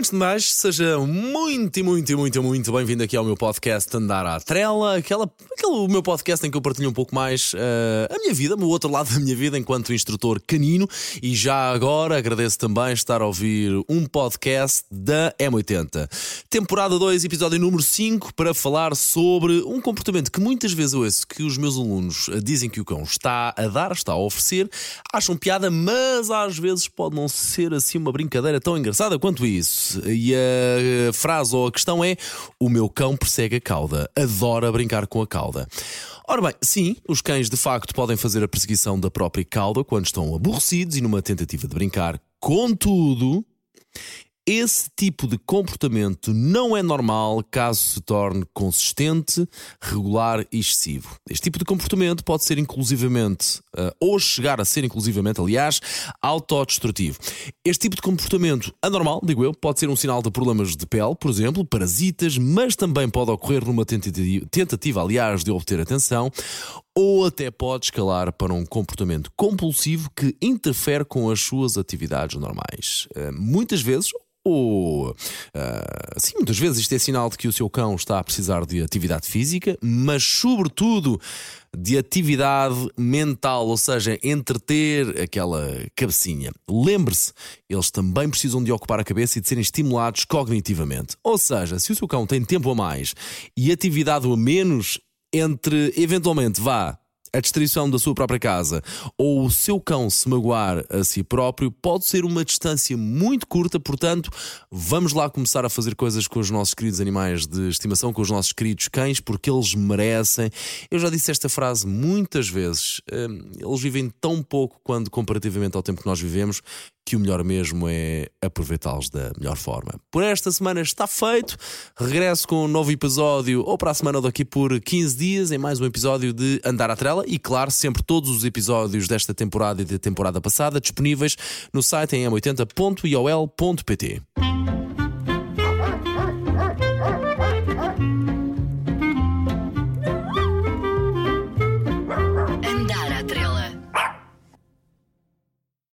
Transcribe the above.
de mais, seja muito, muito, muito, muito bem-vindo aqui ao meu podcast Andar à Trela, aquela, aquele meu podcast em que eu partilho um pouco mais uh, a minha vida, o outro lado da minha vida enquanto instrutor canino. E já agora agradeço também estar a ouvir um podcast da M80, temporada 2, episódio número 5, para falar sobre um comportamento que muitas vezes eu ouço que os meus alunos dizem que o cão está a dar, está a oferecer, acham piada, mas às vezes pode não ser assim uma brincadeira tão engraçada quanto isso. E a frase ou a questão é: O meu cão persegue a cauda, adora brincar com a cauda. Ora bem, sim, os cães de facto podem fazer a perseguição da própria cauda quando estão aborrecidos e numa tentativa de brincar. Contudo, esse tipo de comportamento não é normal caso se torne consistente, regular e excessivo. Este tipo de comportamento pode ser inclusivamente, uh, ou chegar a ser inclusivamente, aliás, autodestrutivo. Este tipo de comportamento anormal, digo eu, pode ser um sinal de problemas de pele, por exemplo, parasitas, mas também pode ocorrer numa tentativa aliás, de obter atenção, ou até pode escalar para um comportamento compulsivo que interfere com as suas atividades normais. Uh, muitas vezes, ou uh, sim, muitas vezes isto é sinal de que o seu cão está a precisar de atividade física, mas sobretudo de atividade mental, ou seja, entreter aquela cabecinha. Lembre-se, eles também precisam de ocupar a cabeça e de serem estimulados cognitivamente. Ou seja, se o seu cão tem tempo a mais e atividade a menos, entre eventualmente vá a destruição da sua própria casa ou o seu cão se magoar a si próprio pode ser uma distância muito curta, portanto, vamos lá começar a fazer coisas com os nossos queridos animais de estimação, com os nossos queridos cães, porque eles merecem. Eu já disse esta frase muitas vezes. Hum, eles vivem tão pouco quando comparativamente ao tempo que nós vivemos que o melhor mesmo é aproveitá-los da melhor forma. Por esta semana está feito. Regresso com um novo episódio, ou para a semana ou daqui por 15 dias, em mais um episódio de Andar à Trela. E claro, sempre todos os episódios desta temporada e da temporada passada disponíveis no site em m80.iol.pt.